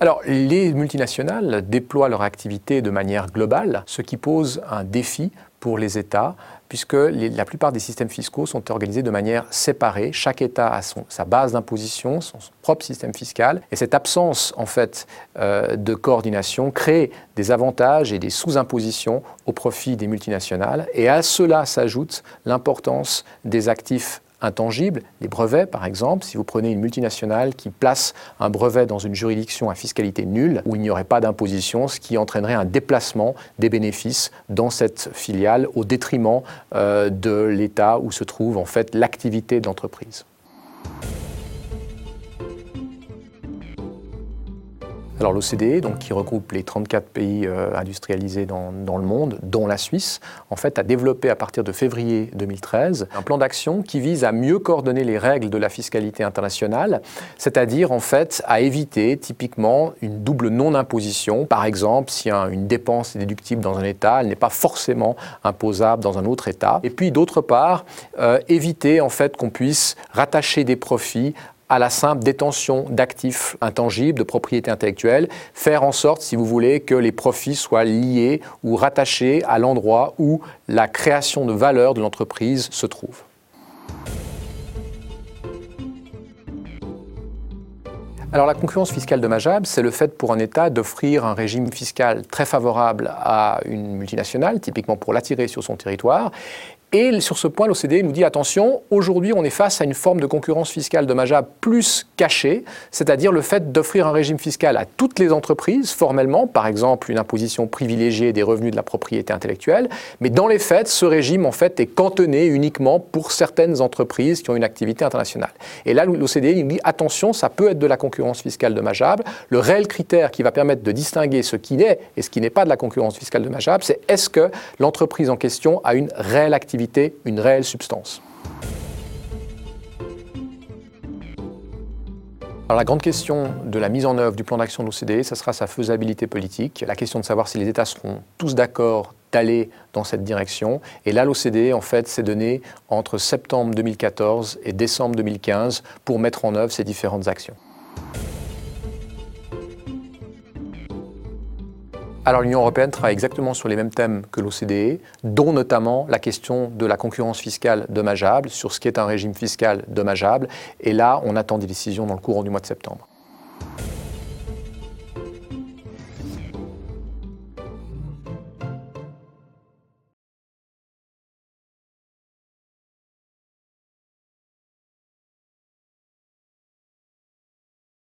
Alors, les multinationales déploient leur activité de manière globale, ce qui pose un défi pour les États, puisque la plupart des systèmes fiscaux sont organisés de manière séparée. Chaque État a sa base d'imposition, son, propre système fiscal, et cette absence en fait euh, de coordination crée des avantages et des sous-impositions au profit des multinationales. Et à cela s'ajoute l'importance des actifs intangibles, les brevets par exemple, si vous prenez une multinationale qui place un brevet dans une juridiction à fiscalité nulle, où il n'y aurait pas d'imposition, ce qui entraînerait un déplacement des bénéfices dans cette filiale au détriment euh, de l'État où se trouve en fait l'activité de l'entreprise. Alors l'OCDE, donc, qui regroupe les 34 pays euh, industrialisés dans, le monde, dont la Suisse, en fait, a développé à partir de février 2013 un plan d'action qui vise à mieux coordonner les règles de la fiscalité internationale, c'est-à-dire en fait à éviter typiquement une double non-imposition. Par exemple, si une dépense est déductible dans un État, elle n'est pas forcément imposable dans un autre État. Et puis d'autre part, euh, éviter en fait qu'on puisse rattacher des profits à la simple détention d'actifs intangibles, de propriété intellectuelle, faire en sorte, si vous voulez, que les profits soient liés ou rattachés à l'endroit où la création de valeur de l'entreprise se trouve. Alors la concurrence fiscale dommageable, c'est le fait pour un État d'offrir un régime fiscal très favorable à une multinationale, typiquement pour l'attirer sur son territoire, et sur ce point, l'OCDE nous dit attention, aujourd'hui on est face à une forme de concurrence fiscale dommageable plus cachée, c'est-à-dire le fait d'offrir un régime fiscal à toutes les entreprises, formellement, par exemple une imposition privilégiée des revenus de la propriété intellectuelle, mais dans les faits, ce régime en fait est cantonné uniquement pour certaines entreprises qui ont une activité internationale. Et là, l'OCDE nous dit attention, ça peut être de la concurrence fiscale dommageable. Le réel critère qui va permettre de distinguer ce qui est et ce qui n'est pas de la concurrence fiscale dommageable, c'est est-ce que l'entreprise en question a une réelle activité une réelle substance. La grande question de la mise en œuvre du plan d'action de l'OCDE, ce sera sa faisabilité politique, la question de savoir si les États seront tous d'accord d'aller dans cette direction. Et là, l'OCDE, en fait, s'est donné entre septembre 2014 et décembre 2015 pour mettre en œuvre ces différentes actions. Alors l'Union européenne travaille exactement sur les mêmes thèmes que l'OCDE, dont notamment la question de la concurrence fiscale dommageable, sur ce qui est un régime fiscal dommageable. Et là, on attend des décisions dans le courant du mois de septembre.